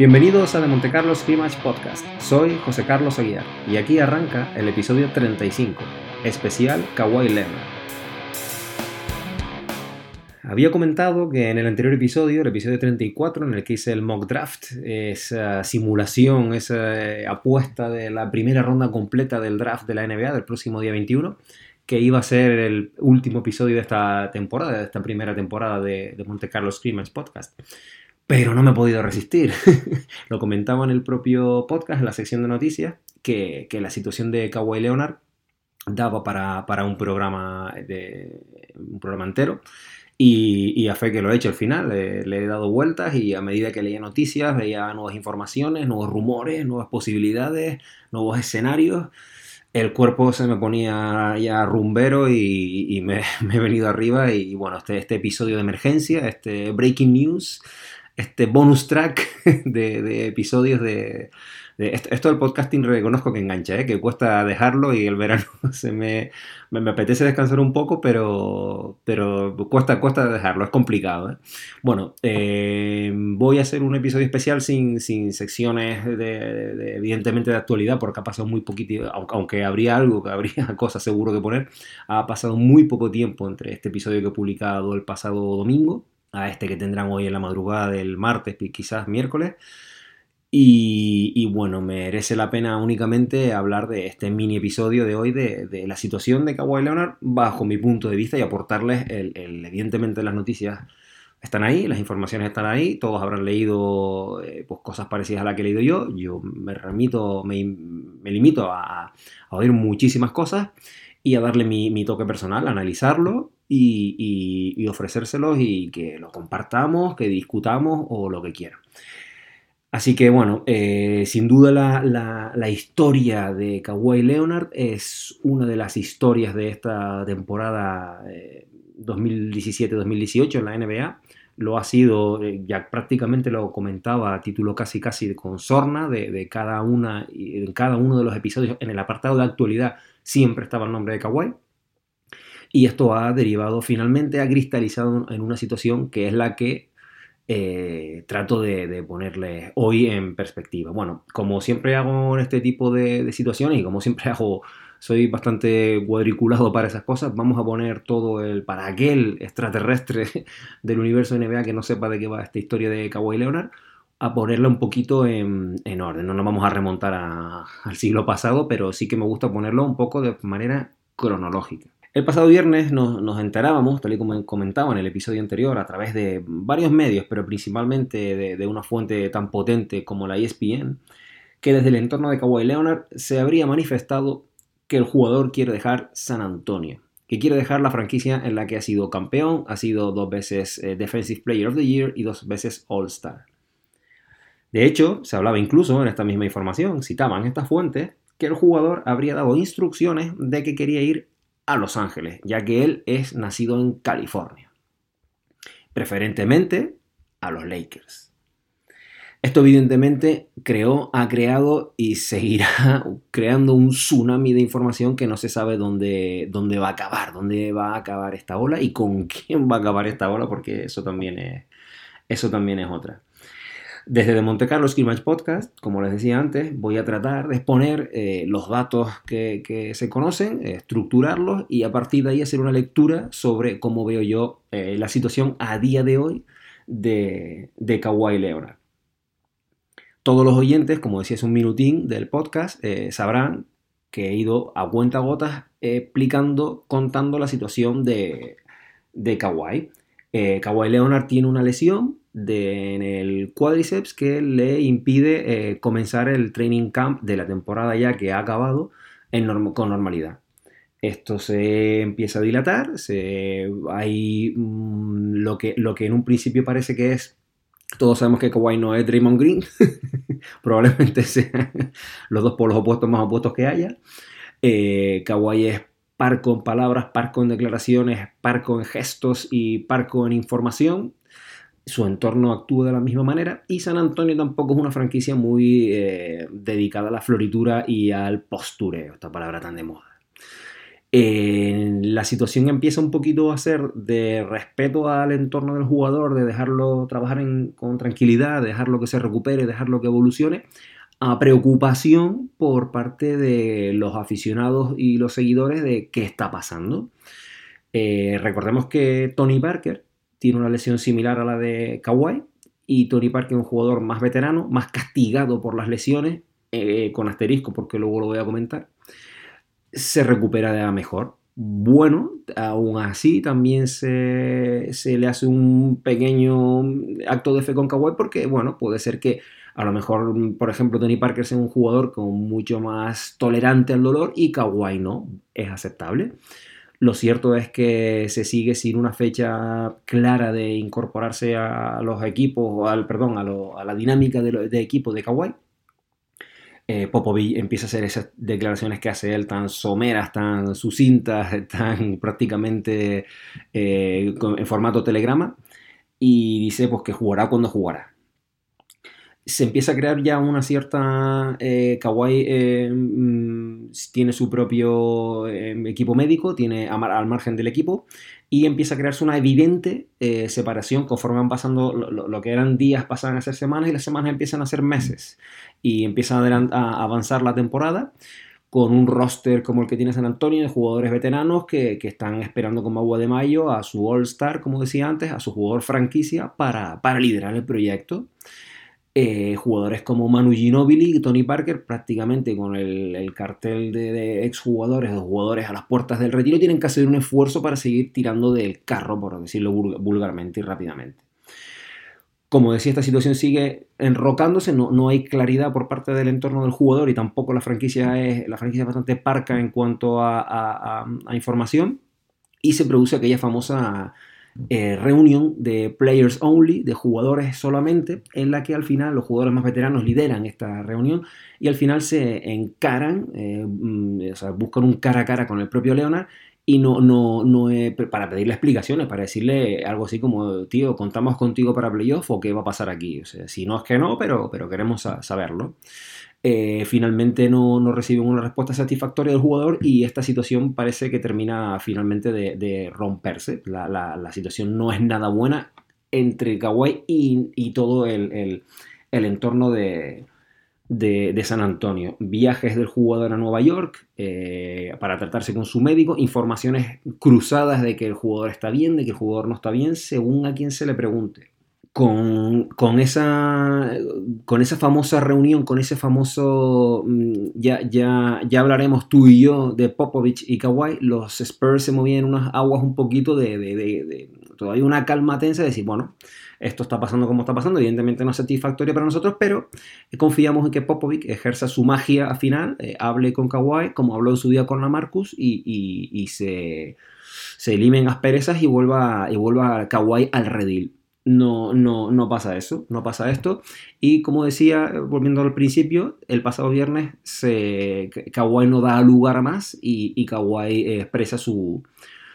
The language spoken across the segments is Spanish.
Bienvenidos a The Monte Carlo Scrimmage Podcast. Soy José Carlos Aguiar y aquí arranca el episodio 35, especial Kawhi Leonard. Había comentado que en el anterior episodio, el episodio 34, en el que hice el mock draft, esa simulación, esa apuesta de la primera ronda completa del draft de la NBA del próximo día 21, que iba a ser el último episodio de esta temporada, de esta primera temporada de, de Monte Carlo Scrimmage Podcast pero no me he podido resistir. Lo comentaba en el propio podcast, en la sección de noticias, que, la situación de Kawhi Leonard daba para, un programa de un programa entero. Y, a fe que lo he hecho al final, le, he dado vueltas y a medida que leía noticias veía nuevas informaciones, nuevos rumores, nuevas posibilidades, nuevos escenarios. El cuerpo se me ponía ya rumbero y, me, he venido arriba y bueno, este, este episodio de emergencia, este breaking news, este bonus track de, episodios de, esto, del podcasting reconozco que engancha, ¿eh? que cuesta dejarlo y el verano se me, me, apetece descansar un poco, pero, pero cuesta, cuesta dejarlo, es complicado. ¿eh? Bueno, eh, voy a hacer un episodio especial sin, sin secciones de, evidentemente de actualidad, porque ha pasado muy poquito, aunque habría algo, que habría cosas seguro que poner, ha pasado muy poco tiempo entre este episodio que he publicado el pasado domingo a este que tendrán hoy en la madrugada del martes, quizás miércoles. Y, bueno, merece la pena únicamente hablar de este mini episodio de hoy de, la situación de Kawhi Leonard bajo mi punto de vista y aportarles, evidentemente las noticias están ahí, las informaciones están ahí, todos habrán leído eh, pues, cosas parecidas a las que he leído yo, yo me remito, me, limito a, oír muchísimas cosas y a darle mi, mi toque personal, a analizarlo y, ofrecérselos y que lo compartamos, que discutamos o lo que quieran. Así que bueno, eh, sin duda la, historia de Kawhi Leonard es una de las historias de esta temporada 2017-2018 eh, en la NBA. Lo ha sido, eh, ya prácticamente lo comentaba a título casi casi con sorna de, cada una, en cada uno de los episodios, en el apartado de actualidad siempre estaba el nombre de Kawhi. Y esto ha derivado finalmente, ha cristalizado en una situación que es la que eh, trato de, ponerle hoy en perspectiva. Bueno, como siempre hago en este tipo de, situaciones y como siempre hago, soy bastante cuadriculado para esas cosas, vamos a poner todo el, para aquel extraterrestre del universo NBA que no sepa de qué va esta historia de Kawhi Leonard, a ponerla un poquito en, orden. No nos vamos a remontar al siglo pasado, pero sí que me gusta ponerlo un poco de manera cronológica. El pasado viernes nos, enterábamos, tal y como comentaba en el episodio anterior, a través de varios medios, pero principalmente de, una fuente tan potente como la ESPN, que desde el entorno de Kawhi Leonard se habría manifestado que el jugador quiere dejar San Antonio, que quiere dejar la franquicia en la que ha sido campeón, ha sido dos veces eh, Defensive Player of the Year y dos veces All-Star. De hecho, se hablaba incluso en esta misma información, citaban esta fuente, que el jugador habría dado instrucciones de que quería ir a Los Ángeles, ya que él es nacido en California. Preferentemente a los Lakers. Esto evidentemente creó, ha creado y seguirá creando un tsunami de información que no se sabe dónde, dónde va a acabar, dónde va a acabar esta ola y con quién va a acabar esta ola, porque eso también es, eso también es otra. Desde de Monte Carlo Scrimmage Podcast, como les decía antes, voy a tratar de exponer eh, los datos que, se conocen, estructurarlos y a partir de ahí hacer una lectura sobre cómo veo yo eh, la situación a día de hoy de, de Kawhi Leonard. Todos los oyentes, como decía, es un minutín del podcast, eh, sabrán que he ido a cuenta gotas explicando, contando la situación de, de Kawhi. Kawhi Leonard tiene una lesión en el cuádriceps que le impide eh, comenzar el training camp de la temporada ya que ha acabado con normalidad. Esto se empieza a dilatar, se, hay mm, lo, que, lo que en un principio parece que es, todos sabemos que Kawhi no es Draymond Green, probablemente sean los dos polos opuestos más opuestos que haya. Eh, Kawhi es parco en palabras, parco en declaraciones, parco en gestos y parco en información su entorno actúa de la misma manera y San Antonio tampoco es una franquicia muy eh, dedicada a la floritura y al postureo, esta palabra tan de moda. la situación empieza un poquito a ser de respeto al entorno del jugador, de dejarlo trabajar con tranquilidad, dejarlo que se recupere, dejarlo que evolucione, a preocupación por parte de los aficionados y los seguidores de qué está pasando. Eh, recordemos que Tony Parker tiene una lesión similar a la de Kawhi y Tony Parker es un jugador más veterano, más castigado por las lesiones, eh, con asterisco porque luego lo voy a comentar se recupera de la mejor. Bueno, aún así también se, le hace un pequeño acto de fe con Kawhi porque, bueno, puede ser que a lo mejor, por ejemplo, Tony Parker sea un jugador con mucho más tolerante al dolor y Kawhi no, es aceptable. Lo cierto es que se sigue sin una fecha clara de incorporarse a los equipos, al, perdón, a, la dinámica de, de equipo de Kawhi eh, empieza a hacer esas declaraciones que hace él tan someras, tan sucintas, tan prácticamente eh, en formato telegrama y dice pues que jugará cuando jugará. Se empieza a crear ya una cierta... Eh, Kawhi eh, mm, tiene su propio equipo médico, tiene al margen del equipo y empieza a crearse una evidente separación conforme van pasando lo, que eran días pasan a ser semanas y las semanas empiezan a ser meses y empieza a, avanzar la temporada con un roster como el que tiene San Antonio de jugadores veteranos que, están esperando como agua de mayo a su All-Star, como decía antes, a su jugador franquicia para, liderar el proyecto. Eh, jugadores como Manu Ginobili y Tony Parker, prácticamente con el, cartel de, de exjugadores o jugadores a las puertas del retiro, tienen que hacer un esfuerzo para seguir tirando del carro, por decirlo vulgarmente y rápidamente. Como decía, esta situación sigue enrocándose, no, no, hay claridad por parte del entorno del jugador y tampoco la franquicia es, la franquicia bastante parca en cuanto a, información y se produce aquella famosa eh, reunión de players only, de jugadores solamente, en la que al final los jugadores más veteranos lideran esta reunión y al final se encaran, eh, mm, o sea, buscan un cara a cara con el propio Leonard y no, no, no para pedirle explicaciones, para decirle algo así como, tío, contamos contigo para playoff o qué va a pasar aquí. Si no es que no, pero, pero queremos saberlo. Eh, finalmente no, no, reciben una respuesta satisfactoria del jugador y esta situación parece que termina finalmente de, romperse. La, la, situación no es nada buena entre Kawhi y, y todo el, el, entorno de, de, San Antonio. Viajes del jugador a Nueva York eh, para tratarse con su médico. Informaciones cruzadas de que el jugador está bien, de que el jugador no está bien, según a quien se le pregunte. Con, esa, con esa famosa reunión, con ese famoso, mm, ya, ya, ya hablaremos tú y yo de Popovich y Kawhi, los Spurs se movían en unas aguas un poquito de, todavía una calma tensa de decir, bueno, esto está pasando como está pasando, evidentemente no es satisfactorio para nosotros, pero confiamos en que Popovic ejerza su magia al final, eh, hable con Kawhi, como habló en su día con la Marcus, y, se, se eliminen asperezas y vuelva, y vuelva Kawhi al redil. No, no, no pasa eso, no pasa esto. Y como decía, volviendo al principio, el pasado viernes se, Kawhi no da lugar más y, y Kawhi expresa su,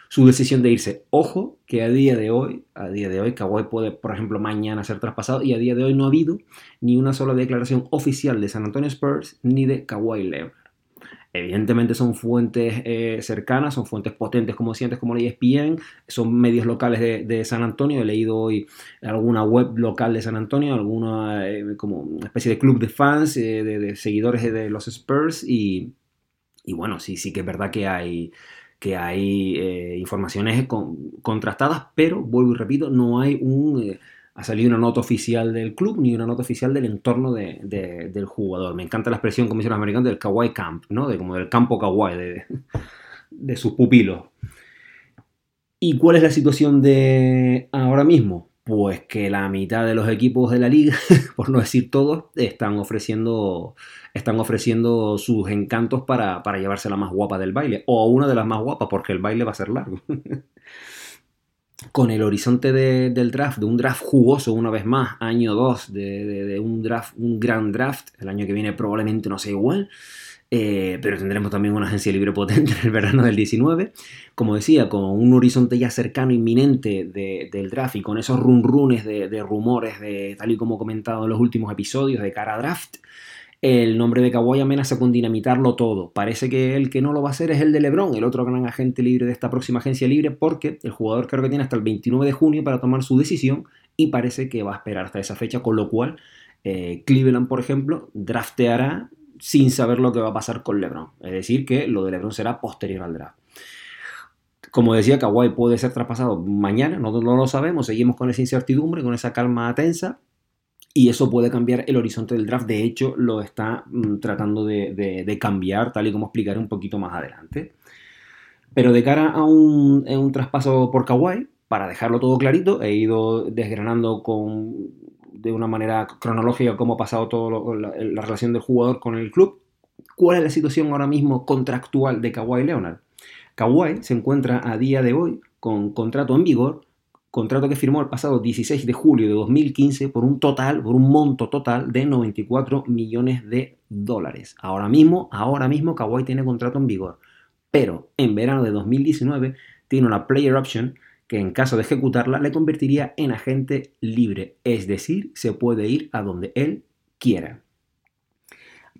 su decisión de irse. Ojo que a día de hoy, a día de hoy, Kawhi puede, por ejemplo, mañana ser traspasado y a día de hoy no ha habido ni una sola declaración oficial de San Antonio Spurs ni de Kawhi Leonard. Evidentemente son fuentes eh, cercanas, son fuentes potentes como sientes como la ESPN, son medios locales de, San Antonio. He leído hoy alguna web local de San Antonio, alguna eh, como una especie de club de fans, eh, de, seguidores de los Spurs y, y bueno, sí, sí que es verdad que hay que hay informaciones contrastadas, pero vuelvo y repito, no hay un... Ha salido una nota oficial del club ni una nota oficial del entorno del jugador. Me encanta la expresión, como dicen los americanos, del kawaii camp, ¿no? De, como del campo kawaii, de, de sus pupilos. ¿Y cuál es la situación de ahora mismo? Pues que la mitad de los equipos de la liga, por no decir todos, están ofreciendo están ofreciendo sus encantos para, llevarse la más guapa del baile, o una de las más guapas, porque el baile va a ser largo. Con el horizonte del draft, de un draft jugoso una vez más, año 2 de, un draft, un gran draft, el año que viene probablemente no sea igual, eh, pero tendremos también una agencia libre potente en el verano del 19. Como decía, con un horizonte ya cercano, inminente del draft y con esos run runes de, rumores, de, tal y como he comentado en los últimos episodios de cara a draft, el nombre de Kawhi amenaza con dinamitarlo todo. Parece que el que no lo va a hacer es el de LeBron, el otro gran agente libre de esta próxima agencia libre, porque el jugador creo que tiene hasta el 29 de junio para tomar su decisión y parece que va a esperar hasta esa fecha, con lo cual eh, Cleveland, por ejemplo, drafteará sin saber lo que va a pasar con LeBron. Es decir, que lo de LeBron será posterior al draft. Como decía, Kawhi puede ser traspasado mañana, no, no lo sabemos, seguimos con esa incertidumbre, con esa calma tensa, y eso puede cambiar el horizonte del draft. De hecho, lo está mm, tratando de, cambiar, tal y como explicaré un poquito más adelante. Pero de cara a un, traspaso por Kawhi, para dejarlo todo clarito, he ido desgranando con, de una manera cronológica cómo ha pasado toda la, relación del jugador con el club. ¿Cuál es la situación ahora mismo contractual de Kawhi Leonard? Kawhi se encuentra a día de hoy con contrato en vigor contrato que firmó el pasado 16 de julio de 2015 por un total, por un monto total de 94 millones de dólares. Ahora mismo, ahora mismo Kawhi tiene contrato en vigor, pero en verano de 2019 tiene una player option que en caso de ejecutarla le convertiría en agente libre, es decir, se puede ir a donde él quiera.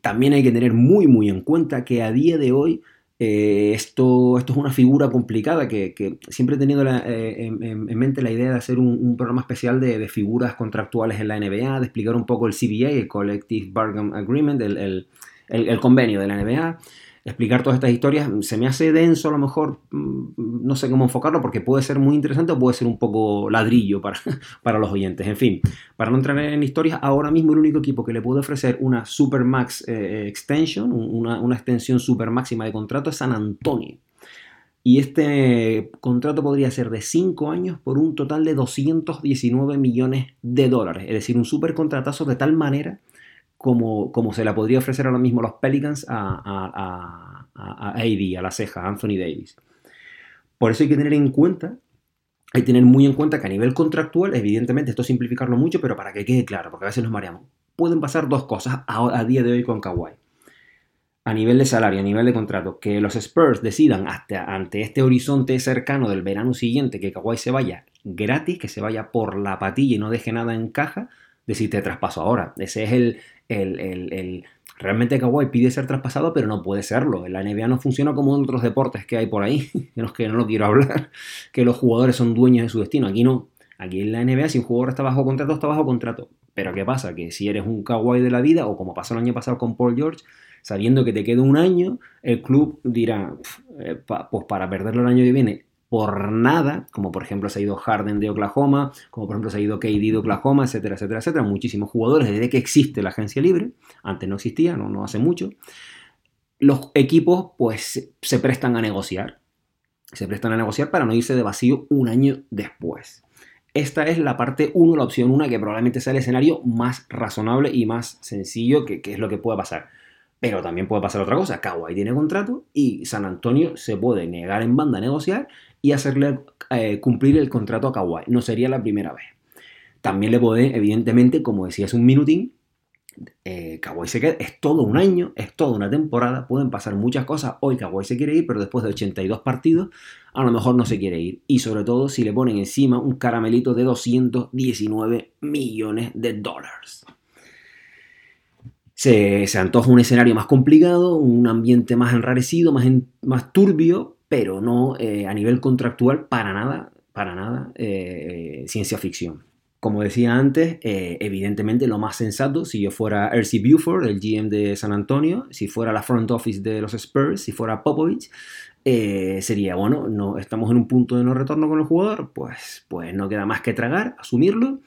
También hay que tener muy muy en cuenta que a día de hoy eh, esto, esto es una figura complicada que, siempre he tenido eh, en, mente la idea de hacer un, programa especial de, figuras contractuales en la NBA, de explicar un poco el CBA, el Collective Bargain Agreement, el convenio de la NBA, explicar todas estas historias se me hace denso a lo mejor, mm, no sé cómo enfocarlo porque puede ser muy interesante o puede ser un poco ladrillo para, para los oyentes. En fin, para no entrar en historias, ahora mismo el único equipo que le puede ofrecer una Supermax eh, Extension, una, una extensión super máxima de contrato es San Antonio. Y este contrato podría ser de 5 años por un total de 219 millones de dólares. Es decir, un super contratazo de tal manera como, como se la podría ofrecer ahora mismo los Pelicans a, a, a, a AD, a la ceja, a Anthony Davis. Por eso hay que tener en cuenta, hay que tener muy en cuenta que a nivel contractual, evidentemente, esto simplificarlo mucho, pero para que quede claro, porque a veces nos mareamos, pueden pasar dos cosas a, día de hoy con Kawhi. A nivel de salario, a nivel de contrato, que los Spurs decidan hasta, ante este horizonte cercano del verano siguiente que Kawhi se vaya gratis, que se vaya por la patilla y no deje nada en caja, decir te traspaso ahora. Ese es el, el, el, realmente Kawhi pide ser traspasado, pero no puede serlo. La NBA no funciona como en otros deportes que hay por ahí, de los que no lo quiero hablar, que los jugadores son dueños de su destino. Aquí no. Aquí en la NBA, si un jugador está bajo contrato, está bajo contrato. Pero ¿qué pasa? Que si eres un Kawhi de la vida, o como pasó el año pasado con Paul George, sabiendo que te queda un año, el club dirá, eh, pues para perderlo el año que viene, por nada, como por ejemplo se ha ido Harden de Oklahoma, como por ejemplo se ha ido KD de Oklahoma, etcétera, etcétera, etcétera. Muchísimos jugadores desde que existe la agencia libre, antes no existía, no, no hace mucho. Los equipos pues se prestan a negociar, se prestan a negociar para no irse de vacío un año después. Esta es la parte 1, la opción 1, que probablemente sea el escenario más razonable y más sencillo que, que es lo que puede pasar. Pero también puede pasar otra cosa. Kawhi tiene contrato y San Antonio se puede negar en banda a negociar y hacerle eh, cumplir el contrato a Kawhi. No sería la primera vez. También le puede, evidentemente, como decía hace un minutín, eh, Kawhi se queda, es todo un año, es toda una temporada, pueden pasar muchas cosas. Hoy Kawhi se quiere ir, pero después de 82 partidos, a lo mejor no se quiere ir. Y sobre todo si le ponen encima un caramelito de 219 millones de dólares. Se, antoja un escenario más complicado, un ambiente más enrarecido, más, más turbio, pero no eh, a nivel contractual para nada, para nada eh, eh, ciencia ficción. Como decía antes, evidentemente lo más sensato, si yo fuera R.C. Buford, el GM de San Antonio, si fuera la front office de los Spurs, si fuera Popovich, sería, bueno, no, estamos en un punto de no retorno con el jugador, pues, pues no queda más que tragar, asumirlo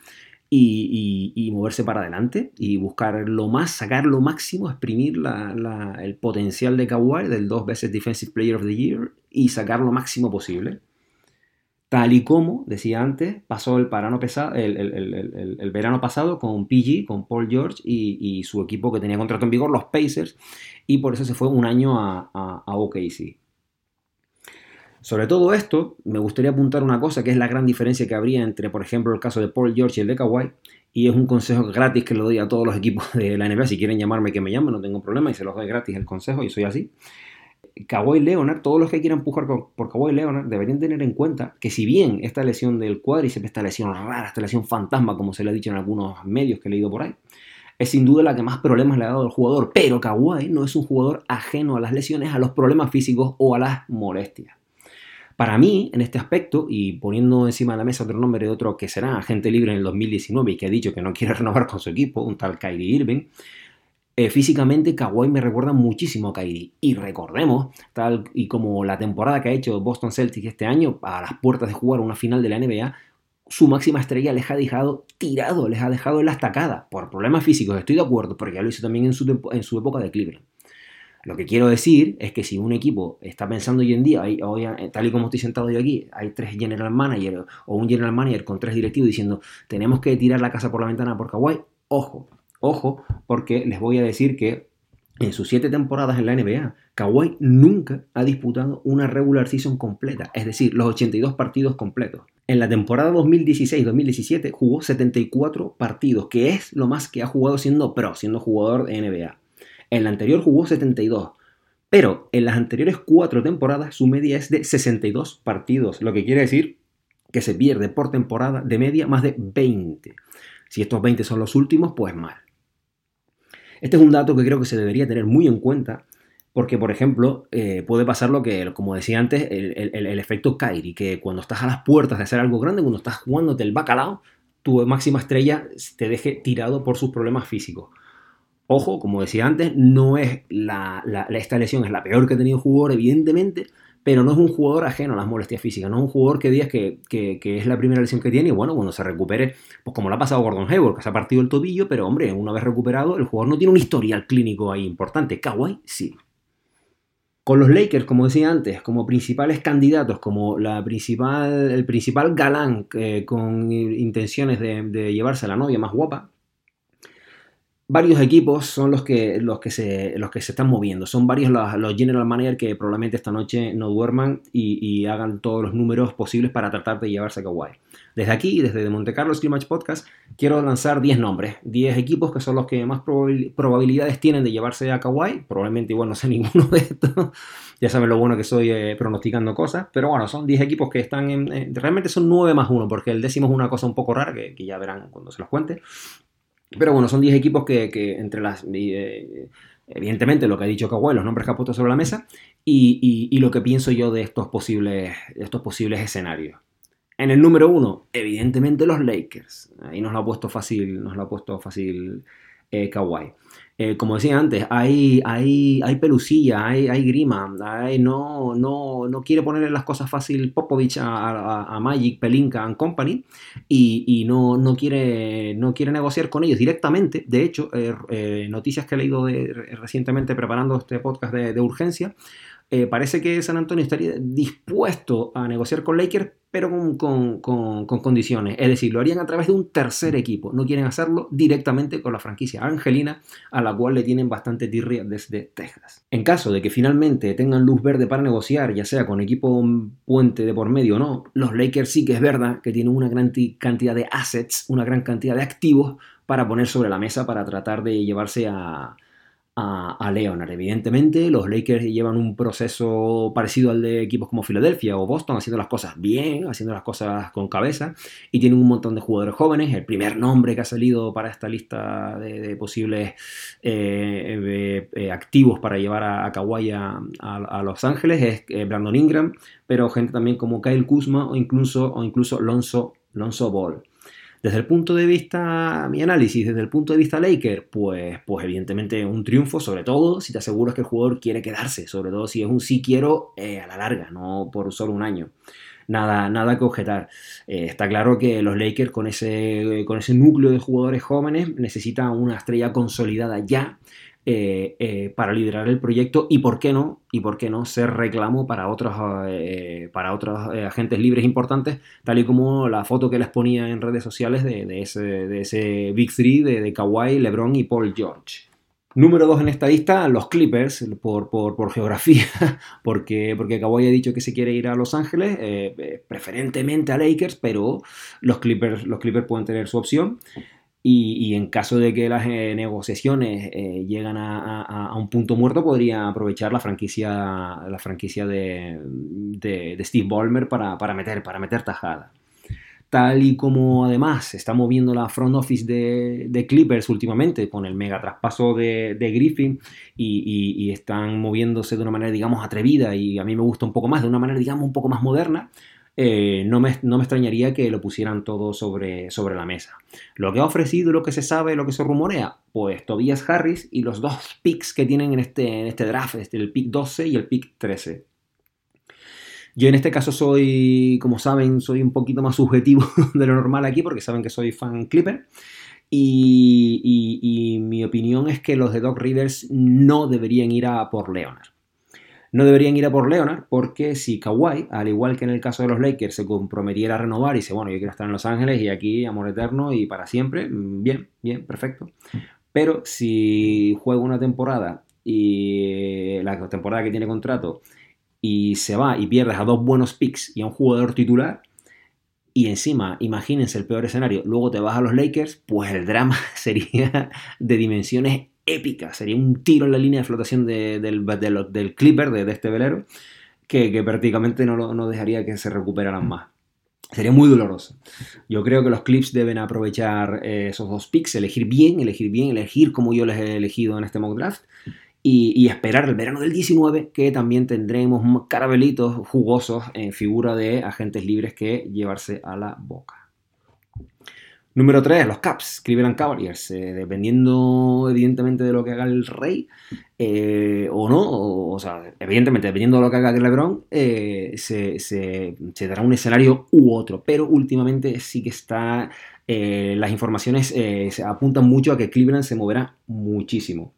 y, moverse para adelante y buscar lo más, sacar lo máximo, exprimir el potencial de Kawhi, del dos veces Defensive Player of the Year, y sacar lo máximo posible. Tal y como, decía antes, pasó el, verano, pasado, con PG, con Paul George y, su equipo que tenía contrato en vigor, los Pacers, y por eso se fue un año a OKC. Sobre todo esto, me gustaría apuntar una cosa que es la gran diferencia que habría entre, por ejemplo, el caso de Paul George y el de Kawhi, y es un consejo gratis que le doy a todos los equipos de la NBA. Si quieren llamarme, que me llamen, no tengo problema y se los doy gratis el consejo, y soy así. Kawhi Leonard, todos los que quieran empujar por Kawhi Leonard deberían tener en cuenta que si bien esta lesión del cuádriceps, esta lesión rara, esta lesión fantasma, como se le ha dicho en algunos medios que he leído por ahí, es sin duda la que más problemas le ha dado al jugador, pero Kawhi no es un jugador ajeno a las lesiones, a los problemas físicos o a las molestias. Para mí, en este aspecto, y poniendo encima de la mesa otro nombre de otro que será agente libre en el 2019 y que ha dicho que no quiere renovar con su equipo, un tal Kyrie Irving, eh, físicamente Kawhi me recuerda muchísimo a Kyrie. Y recordemos, tal y como la temporada que ha hecho Boston Celtics este año, a las puertas de jugar una final de la NBA, su máxima estrella les ha dejado tirado, les ha dejado en la estacada, por problemas físicos, estoy de acuerdo, porque ya lo hizo también en su, en su época de Cleveland. Lo que quiero decir es que si un equipo está pensando hoy en día, hoy, tal y como estoy sentado yo aquí, hay tres general managers o un general manager con tres directivos diciendo tenemos que tirar la casa por la ventana por Kawhi, ojo, Ojo, porque les voy a decir que en sus siete temporadas en la NBA, Kawhi nunca ha disputado una regular season completa, es decir, los 82 partidos completos. En la temporada 2016-2017 jugó 74 partidos, que es lo más que ha jugado siendo pro, siendo jugador de NBA. En la anterior jugó 72, pero en las anteriores cuatro temporadas su media es de 62 partidos, lo que quiere decir que se pierde por temporada de media más de 20. Si estos 20 son los últimos, pues mal. Este es un dato que creo que se debería tener muy en cuenta porque, por ejemplo, eh, puede pasar lo que, como decía antes, el, efecto Kairi, que cuando estás a las puertas de hacer algo grande, cuando estás jugándote el bacalao, tu máxima estrella te deje tirado por sus problemas físicos. Ojo, como decía antes, no es la, esta lesión es la peor que ha tenido el jugador, evidentemente, pero no es un jugador ajeno a las molestias físicas, no es un jugador que digas que, es la primera lesión que tiene y bueno, cuando se recupere, pues como lo ha pasado Gordon Hayward, que se ha partido el tobillo, pero hombre, una vez recuperado, el jugador no tiene un historial clínico ahí importante. Kawhi sí. Con los Lakers, como decía antes, como principales candidatos, como la principal, el principal galán eh, con intenciones de, de llevarse a la novia más guapa, varios equipos son los que, los que, se, los que se están moviendo. Son varios los, general managers que probablemente esta noche no duerman y, hagan todos los números posibles para tratar de llevarse a Kawhi. Desde aquí, desde Monte Carlo Match Podcast, quiero lanzar 10 nombres, 10 equipos que son los que más probabilidades tienen de llevarse a Kawhi. Probablemente igual no sé ninguno de estos. ya saben lo bueno que soy eh, pronosticando cosas. Pero bueno, son 10 equipos que están en... realmente son 9 más 1, porque el décimo es una cosa un poco rara que, que ya verán cuando se los cuente. Pero bueno, son 10 equipos que, entre las... Eh, evidentemente lo que ha dicho Kawhi, los nombres que ha puesto sobre la mesa y, lo que pienso yo de estos posibles, estos posibles escenarios. En el número uno, evidentemente los Lakers. Ahí nos lo ha puesto fácil, nos lo ha puesto fácil eh, Kawhi. Eh, como decía antes, hay, hay, hay pelusilla, hay, hay grima, no, no, no quiere ponerle las cosas fácil Popovich a, Magic, Pelinka and Company y, no, no, quiere, no quiere negociar con ellos directamente. De hecho, eh, eh, noticias que he leído recientemente preparando este podcast de urgencia, eh, parece que San Antonio estaría dispuesto a negociar con Lakers, pero con, condiciones. Es decir, lo harían a través de un tercer equipo. No quieren hacerlo directamente con la franquicia argelina, a la cual le tienen bastante tirria desde Texas. En caso de que finalmente tengan luz verde para negociar, ya sea con equipo puente de por medio o no, los Lakers sí que es verdad que tienen una gran cantidad de assets, una gran cantidad de activos para poner sobre la mesa para tratar de llevarse a a, Leonard. Evidentemente, los Lakers llevan un proceso parecido al de equipos como Filadelfia o Boston, haciendo las cosas bien, haciendo las cosas con cabeza, y tienen un montón de jugadores jóvenes. El primer nombre que ha salido para esta lista de, posibles eh, eh, activos para llevar a, Kawhi a, Los Ángeles es eh, Brandon Ingram, pero gente también como Kyle Kuzma o incluso, o incluso Lonzo, Lonzo Ball. Desde el punto de vista, mi análisis, desde el punto de vista Laker, pues, pues evidentemente un triunfo, sobre todo si te aseguras que el jugador quiere quedarse, sobre todo si es un sí quiero eh, a la larga, no por solo un año. Nada, nada que objetar. Eh, está claro que los Lakers con ese, con ese núcleo de jugadores jóvenes necesitan una estrella consolidada ya eh, eh, para liderar el proyecto y por qué no, y por qué no ser reclamo para otros, eh, para otros agentes libres importantes, tal y como la foto que les ponía en redes sociales de, ese, de ese, Big Three de, de Kawhi, LeBron y Paul George. Número dos en esta lista, los Clippers, por, por, geografía, porque, porque Kawhi ha dicho que se quiere ir a Los Ángeles, preferentemente a Lakers, pero los Clippers, los Clippers pueden tener su opción. Y, en caso de que las eh, negociaciones eh, llegan a, un punto muerto, podría aprovechar la franquicia, la franquicia de, Steve Ballmer para, meter, para meter tajada. tal y como además se está moviendo la front office de, Clippers últimamente con el mega traspaso de, Griffin y, están moviéndose de una manera, digamos, atrevida y a mí me gusta un poco más, de una manera, digamos, un poco más moderna, eh, no, me, no, me, extrañaría que lo pusieran todo sobre, sobre la mesa. Lo que ha ofrecido, lo que se sabe, lo que se rumorea, pues Tobias Harris y los dos picks que tienen en este, en este draft, este, el pick 12 y el pick 13. Yo en este caso soy, como saben, soy un poquito más subjetivo de lo normal aquí porque saben que soy fan Clipper. Y, mi opinión es que los de Doc Rivers no deberían ir a por Leonard. No deberían ir a por Leonard porque si Kawhi, al igual que en el caso de los Lakers, se comprometiera a renovar y dice, bueno, yo quiero estar en Los Ángeles y aquí amor eterno y para siempre, mm, bien, bien, perfecto. Pero si juega una temporada y la temporada que tiene contrato y se va y pierdes a dos buenos picks y a un jugador titular, y encima, imagínense el peor escenario, luego te vas a los Lakers, pues el drama sería de dimensiones épicas, sería un tiro en la línea de flotación del, Clipper, de, este velero, que, prácticamente no, dejaría que se recuperaran más. Sería muy doloroso. Yo creo que los Clips deben aprovechar eh, esos dos picks, elegir bien, elegir bien, elegir como yo les he elegido en este mock draft y, esperar el verano del 19 que también tendremos carabelitos jugosos en figura de agentes libres que llevarse a la boca. Número 3, los Caps, Cleveland Cavaliers. Eh, dependiendo, evidentemente, de lo que haga el Rey, eh, o no, o, sea, evidentemente, dependiendo de lo que haga LeBron, eh, se, se, dará un escenario u otro. Pero últimamente sí que está. las informaciones se apuntan mucho a que Cleveland se moverá muchísimo.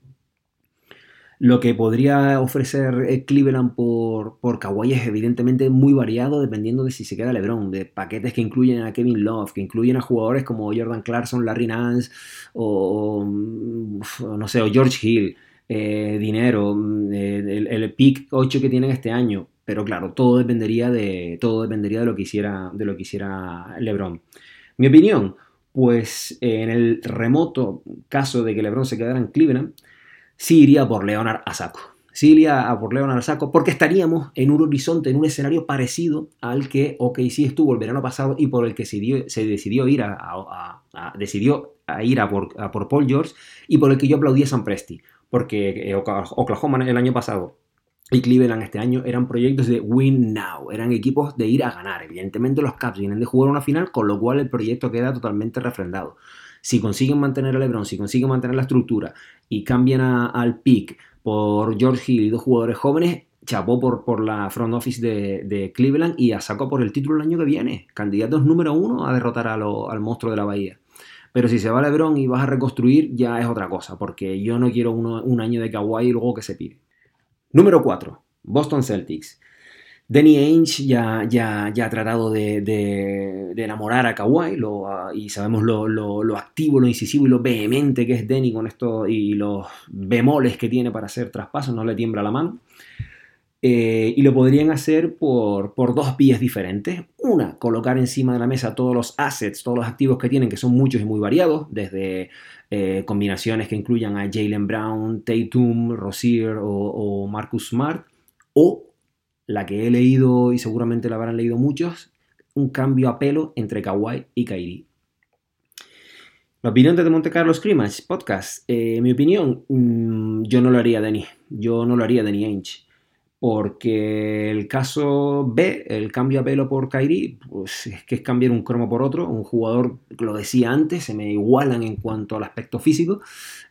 Lo que podría ofrecer eh, Cleveland por, por Kawhi es evidentemente muy variado dependiendo de si se queda LeBron, de paquetes que incluyen a Kevin Love, que incluyen a jugadores como Jordan Clarkson, Larry Nance o, no sé, o George Hill, eh, dinero, mm, el, el, pick 8 que tienen este año. Pero claro, todo dependería de, todo dependería de lo que hiciera, de lo que hiciera LeBron. Mi opinión, pues en el remoto caso de que LeBron se quedara en Cleveland, sí iría por Leonard a saco. Sí iría a por Leonard a saco porque estaríamos en un horizonte, en un escenario parecido al que OKC estuvo el verano pasado y por el que se, decidió ir a, decidió ir a por, por, Paul George y por el que yo aplaudí a San Presti. Porque eh, Oklahoma el año pasado y Cleveland este año eran proyectos de win now, eran equipos de ir a ganar. Evidentemente los Caps vienen de jugar una final, con lo cual el proyecto queda totalmente refrendado. Si consiguen mantener a LeBron, si consiguen mantener la estructura y cambian al pick por George Hill y dos jugadores jóvenes, chapó por, por la front office de, Cleveland y a saco por el título el año que viene. Candidatos número uno a derrotar al monstruo de la Bahía. Pero si se va LeBron y vas a reconstruir, ya es otra cosa, porque yo no quiero un año de Kawhi y luego que se pide. Número 4. Boston Celtics. Danny Ainge ya, ya, ya ha tratado de, enamorar a Kawhi ah, y sabemos lo, activo, lo incisivo y lo vehemente que es Danny con esto y los bemoles que tiene para hacer traspasos, no le tiembla la mano. Eh, y lo podrían hacer por, por, dos vías diferentes. Una, colocar encima de la mesa todos los assets, todos los activos que tienen, que son muchos y muy variados, desde eh, combinaciones que incluyan a Jalen Brown, Tatum, Rosier o, o Marcus Smart, o la que he leído y seguramente la habrán leído muchos, un cambio a pelo entre Kawhi y Kairi. La opinión de Monte Carlo Scrimmage Podcast. Eh, mi opinión, mm, yo no lo haría Danny. Yo no lo haría Danny Ainge porque el caso B, el cambio a pelo por Kairi, pues es que es cambiar un cromo por otro. Un jugador, lo decía antes, se me igualan en cuanto al aspecto físico,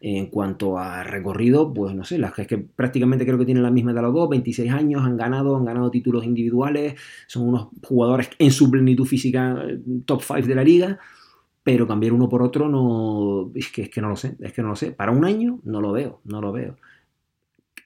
en cuanto a recorrido, pues no sé, las es que prácticamente creo que tienen la misma de los dos, 26 años, han ganado, han ganado títulos individuales, son unos jugadores en su plenitud física top 5 de la liga. Pero cambiar uno por otro no. Es que, es que no lo sé, es que no lo sé. Para un año no lo veo, no lo veo.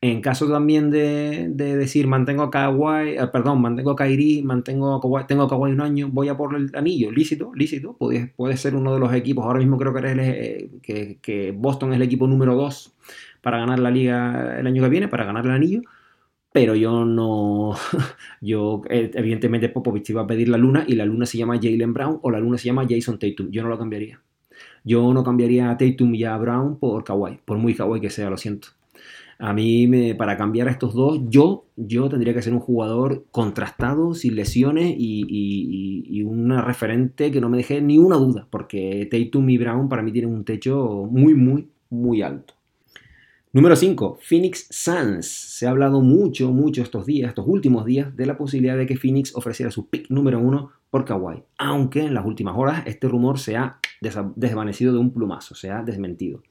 En caso también de, decir mantengo a Kawhi, eh, perdón, mantengo a Kairi, mantengo a tengo a Kawhi un año, voy a por el anillo, lícito, lícito, puede, puede ser uno de los equipos, ahora mismo creo que, eres eh, que, Boston es el equipo número 2 para ganar la liga el año que viene, para ganar el anillo, pero yo no, yo eh, evidentemente Popovich iba a pedir la luna y la luna se llama Jalen Brown o la luna se llama Jason Tatum, yo no lo cambiaría. Yo no cambiaría a Tatum y a Brown por Kawhi, por muy Kawhi que sea, lo siento. A mí, me, para cambiar a estos dos, yo, yo tendría que ser un jugador contrastado, sin lesiones y, y, y una referente que no me deje ni una duda, porque Tatum y Brown para mí tienen un techo muy, muy, muy alto. Número 5, Phoenix Suns. Se ha hablado mucho, mucho estos días, estos últimos días, de la posibilidad de que Phoenix ofreciera su pick número 1 por Kawhi. Aunque en las últimas horas este rumor se ha desvanecido de un plumazo, se ha desmentido.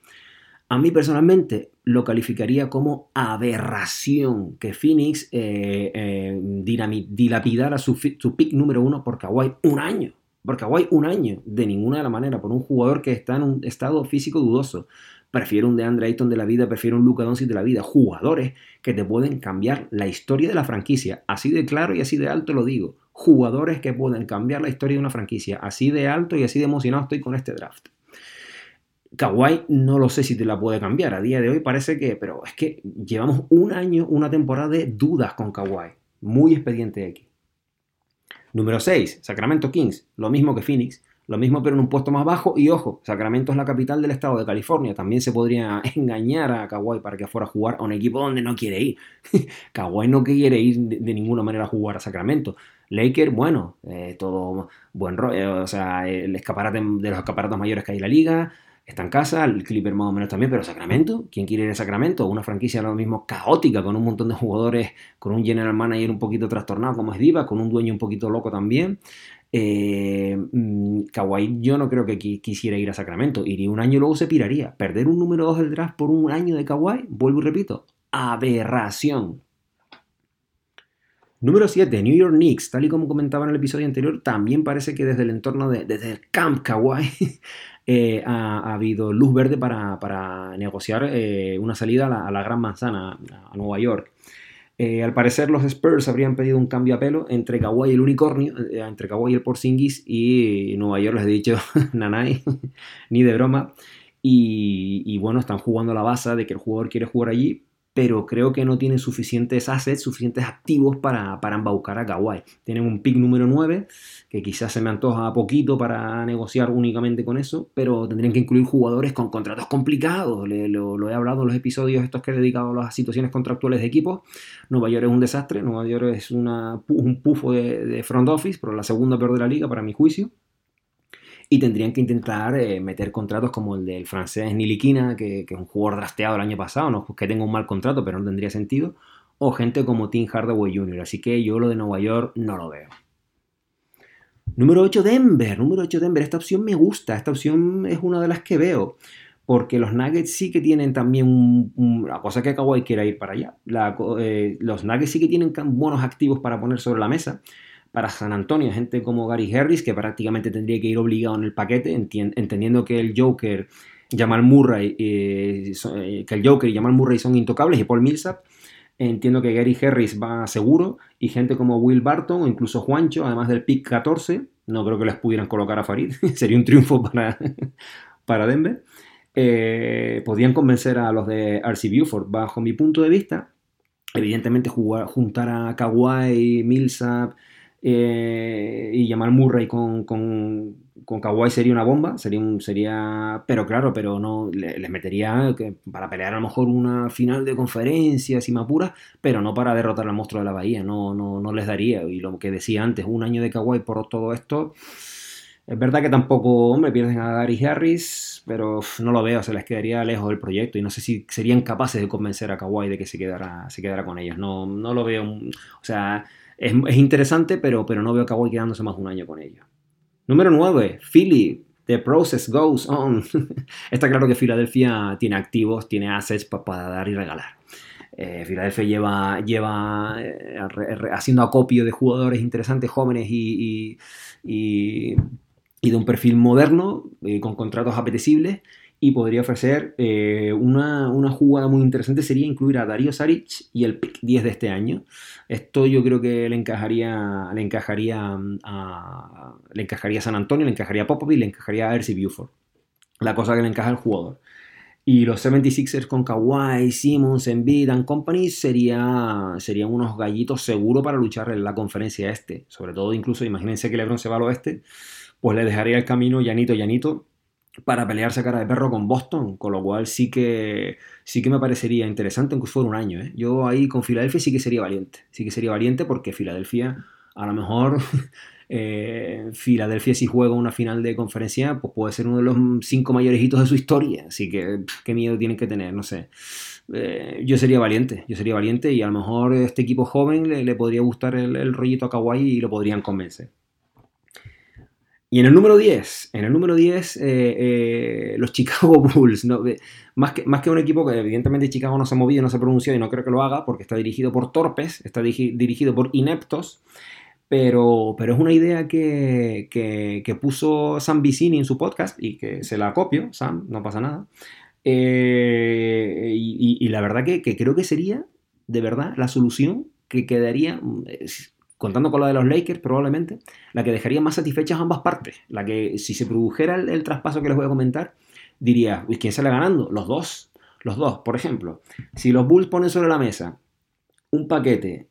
A mí personalmente lo calificaría como aberración que Phoenix eh, eh, dilapidara su, su pick número 1 por Kawhi un año. Por Kawhi un año, de ninguna de la manera, por un jugador que está en un estado físico dudoso prefiero un DeAndre Ayton de la vida, prefiero un Luca Doncic de la vida, jugadores que te pueden cambiar la historia de la franquicia, así de claro y así de alto lo digo, jugadores que pueden cambiar la historia de una franquicia, así de alto y así de emocionado estoy con este draft. Kawhi no lo sé si te la puede cambiar, a día de hoy parece que, pero es que llevamos un año, una temporada de dudas con Kawhi, muy expediente aquí. Número 6, Sacramento Kings, lo mismo que Phoenix, lo mismo pero en un puesto más bajo y ojo, Sacramento es la capital del estado de California. También se podría engañar a Kawhi para que fuera a jugar a un equipo donde no quiere ir. Kawhi no quiere ir de, ninguna manera a jugar a Sacramento. Laker, bueno, eh, todo buen rollo, eh, o sea, el escaparate de los escaparatos mayores que hay en la liga, está en casa, el Clipper más o menos también, pero Sacramento, ¿quién quiere ir a Sacramento? Una franquicia lo mismo caótica, con un montón de jugadores, con un general manager un poquito trastornado como es Diva, con un dueño un poquito loco también. Eh, mm, Kawhi yo no creo que quisiera ir a Sacramento. Iría un año y luego se piraría. Perder un número 2 del draft por un año de Kawhi, vuelvo y repito, aberración. Número 7, New York Knicks. Tal y como comentaba en el episodio anterior, también parece que desde el entorno de, desde el Camp Kawhi eh, ha, habido luz verde para, negociar eh, una salida a la, a Gran Manzana, a Nueva York. Eh, al parecer los Spurs habrían pedido un cambio a pelo entre Kawhi y el unicornio, entre Kawhi y el Porzingis y Nueva York les he dicho nanay, ni de broma. Y, y, bueno, están jugando la base de que el jugador quiere jugar allí, pero creo que no tienen suficientes assets, suficientes activos para, para embaucar a Kawhi. Tienen un pick número 9, que quizás se me antoja poquito para negociar únicamente con eso, pero tendrían que incluir jugadores con contratos complicados. lo, he hablado en los episodios estos que he dedicado a las situaciones contractuales de equipos. Nueva York es un desastre, Nueva York es una, un pufo de, de front office, pero la segunda peor de la liga para mi juicio y tendrían que intentar eh, meter contratos como el del francés Niliquina, que, que, es un jugador drafteado el año pasado, no que tenga un mal contrato, pero no tendría sentido, o gente como Tim Hardaway Jr., así que yo lo de Nueva York no lo veo. Número 8, Denver. Número 8, Denver. Esta opción me gusta. Esta opción es una de las que veo. Porque los Nuggets sí que tienen también una cosa que Kawhi quiera ir para allá. Eh, los Nuggets sí que tienen buenos activos para poner sobre la mesa para San Antonio, gente como Gary Harris, que prácticamente tendría que ir obligado en el paquete, entendiendo que el Joker, Jamal Murray, eh, eh, que el Joker y Jamal Murray son intocables, y Paul Millsap, entiendo que Gary Harris va seguro, y gente como Will Barton o incluso Juancho, además del pick 14, no creo que les pudieran colocar a Farid, sería un triunfo para, para Denver. Eh, podían convencer a los de RC Buford, bajo mi punto de vista. Evidentemente, jugar, juntar a Kawhi, Millsap, eh, y llamar Murray con, con, con, Kawhi sería una bomba, sería, un, sería pero claro, pero no les metería que, para pelear a lo mejor una final de conferencia, si me pero no para derrotar al monstruo de la bahía, no, no, no les daría. Y lo que decía antes, un año de Kawhi por todo esto, es verdad que tampoco, hombre, pierden a Gary Harris, pero no lo veo, se les quedaría lejos del proyecto y no sé si serían capaces de convencer a Kawhi de que se quedara, se quedara con ellos. No, no lo veo, o sea es, interesante, pero, pero no veo a Kawhi quedándose más de un año con ellos. Número 9, Philly. The process goes on. Está claro que Filadelfia tiene activos, tiene assets para dar y regalar. Eh, Filadelfia lleva, lleva eh, haciendo acopio de jugadores interesantes, jóvenes y, y, de un perfil moderno, eh, con contratos apetecibles y podría ofrecer eh, una, jugada muy interesante sería incluir a Darío Saric y el pick 10 de este año. Esto yo creo que le encajaría le encajaría a, le encajaría San Antonio, le encajaría a Popovich, le encajaría a Ersi Buford. La cosa que le encaja al jugador. Y los 76ers con Kawhi, Simmons, Embiid and Company sería, serían unos gallitos seguros para luchar en la conferencia este. Sobre todo, incluso, imagínense que LeBron se va al oeste, pues le dejaría el camino llanito, llanito para pelearse cara de perro con Boston, con lo cual sí que, sí que me parecería interesante, aunque fuera un año. ¿eh? Yo ahí con Filadelfia sí que sería valiente, sí que sería valiente porque Filadelfia a lo mejor eh, Filadelfia si juega una final de conferencia, pues puede ser uno de los cinco mayores hitos de su historia, así que qué miedo tienen que tener, no sé. Eh, yo sería valiente, yo sería valiente y a lo mejor este equipo joven le, podría gustar el, el rollito a Kawhi y lo podrían convencer. Y en el número 10, en el número 10, eh, eh, los Chicago Bulls, más, que, más que un equipo que evidentemente Chicago no se ha movido, no se ha pronunciado y no creo que lo haga porque está dirigido por torpes, está dirigido por ineptos, pero, pero es una idea que, que, puso Sam Vicini en su podcast y que se la copio, Sam, no pasa nada. Eh, y, la verdad que creo que sería, de verdad, la solución que quedaría contando con la de los Lakers probablemente, la que dejaría más satisfechas ambas partes. La que si se produjera el, traspaso que les voy a comentar, diría, ¿quién sale ganando? Los dos. Los dos, por ejemplo, si los Bulls ponen sobre la mesa un paquete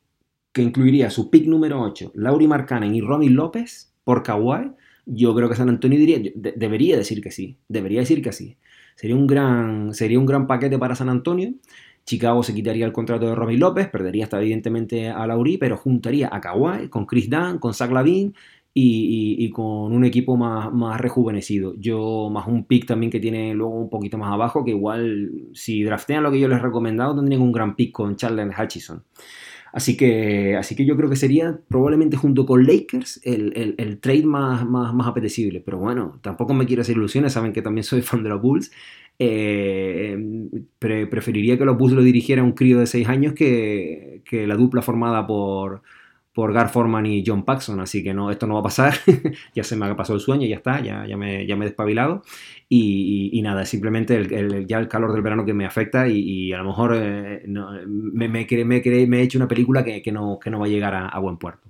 que incluiría su pick número 8, Lauri Markkanen y Ronnie López por Kawhi, yo creo que San Antonio diría, debería decir que sí, debería decir que sí. Sería un gran, sería un gran paquete para San Antonio. Chicago se quitaría el contrato de Robin López, perdería hasta evidentemente a Lauri, pero juntaría a Kawhi con Chris Dunn, con Zach Lavin y, con un equipo más, más, rejuvenecido. Yo, más un pick también que tiene luego un poquito más abajo, que igual si draftean lo que yo les he recomendado, tendrían un gran pick con Charles Hutchison. Así que, así que yo creo que sería probablemente junto con Lakers el, el, trade más, más, más, apetecible. Pero bueno, tampoco me quiero hacer ilusiones, saben que también soy fan de los Bulls. Eh, preferiría que los Bulls lo dirigiera un crío de 6 años que, la dupla formada por, por Gar Forman y John Paxson, así que no, esto no va a pasar, ya se me ha pasado el sueño, ya está, ya, ya, me, ya me he despabilado. Y, y, nada, simplemente el, ya el calor del verano que me afecta y, a lo mejor eh, me, he hecho una película que, que, no, que no va a llegar a, buen puerto.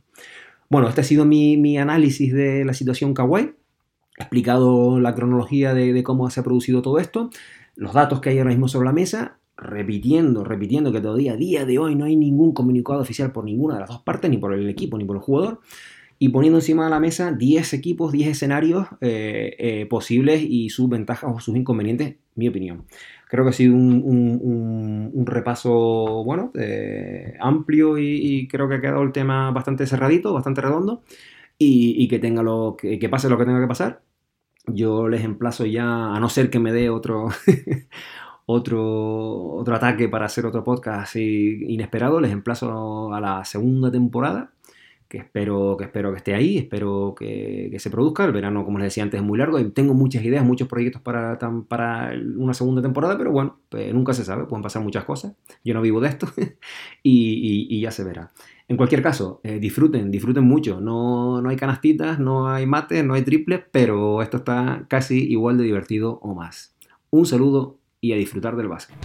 Bueno, este ha sido mi, mi análisis de la situación Kawaii, explicado la cronología de, cómo se ha producido todo esto, los datos que hay ahora mismo sobre la mesa, repitiendo, repitiendo que todavía a día de hoy no hay ningún comunicado oficial por ninguna de las dos partes, ni por el equipo ni por el jugador, y poniendo encima de la mesa 10 equipos, 10 escenarios eh, eh, posibles y sus ventajas o sus inconvenientes, mi opinión. Creo que ha sido un, repaso, bueno, eh, amplio y, creo que ha quedado el tema bastante cerradito, bastante redondo y, que tenga lo que, que pase lo que tenga que pasar. Yo les emplazo ya, a no ser que me dé otro, otro, otro ataque para hacer otro podcast así inesperado. Les emplazo a la segunda temporada, que espero que, espero que esté ahí, espero que, se produzca. El verano, como les decía antes, es muy largo y tengo muchas ideas, muchos proyectos para, para una segunda temporada, pero bueno, pues nunca se sabe, pueden pasar muchas cosas. Yo no vivo de esto y, ya se verá. En cualquier caso, eh, disfruten, disfruten mucho. No, no hay canastitas, no hay mates, no hay triples, pero esto está casi igual de divertido o más. Un saludo y a disfrutar del básquet.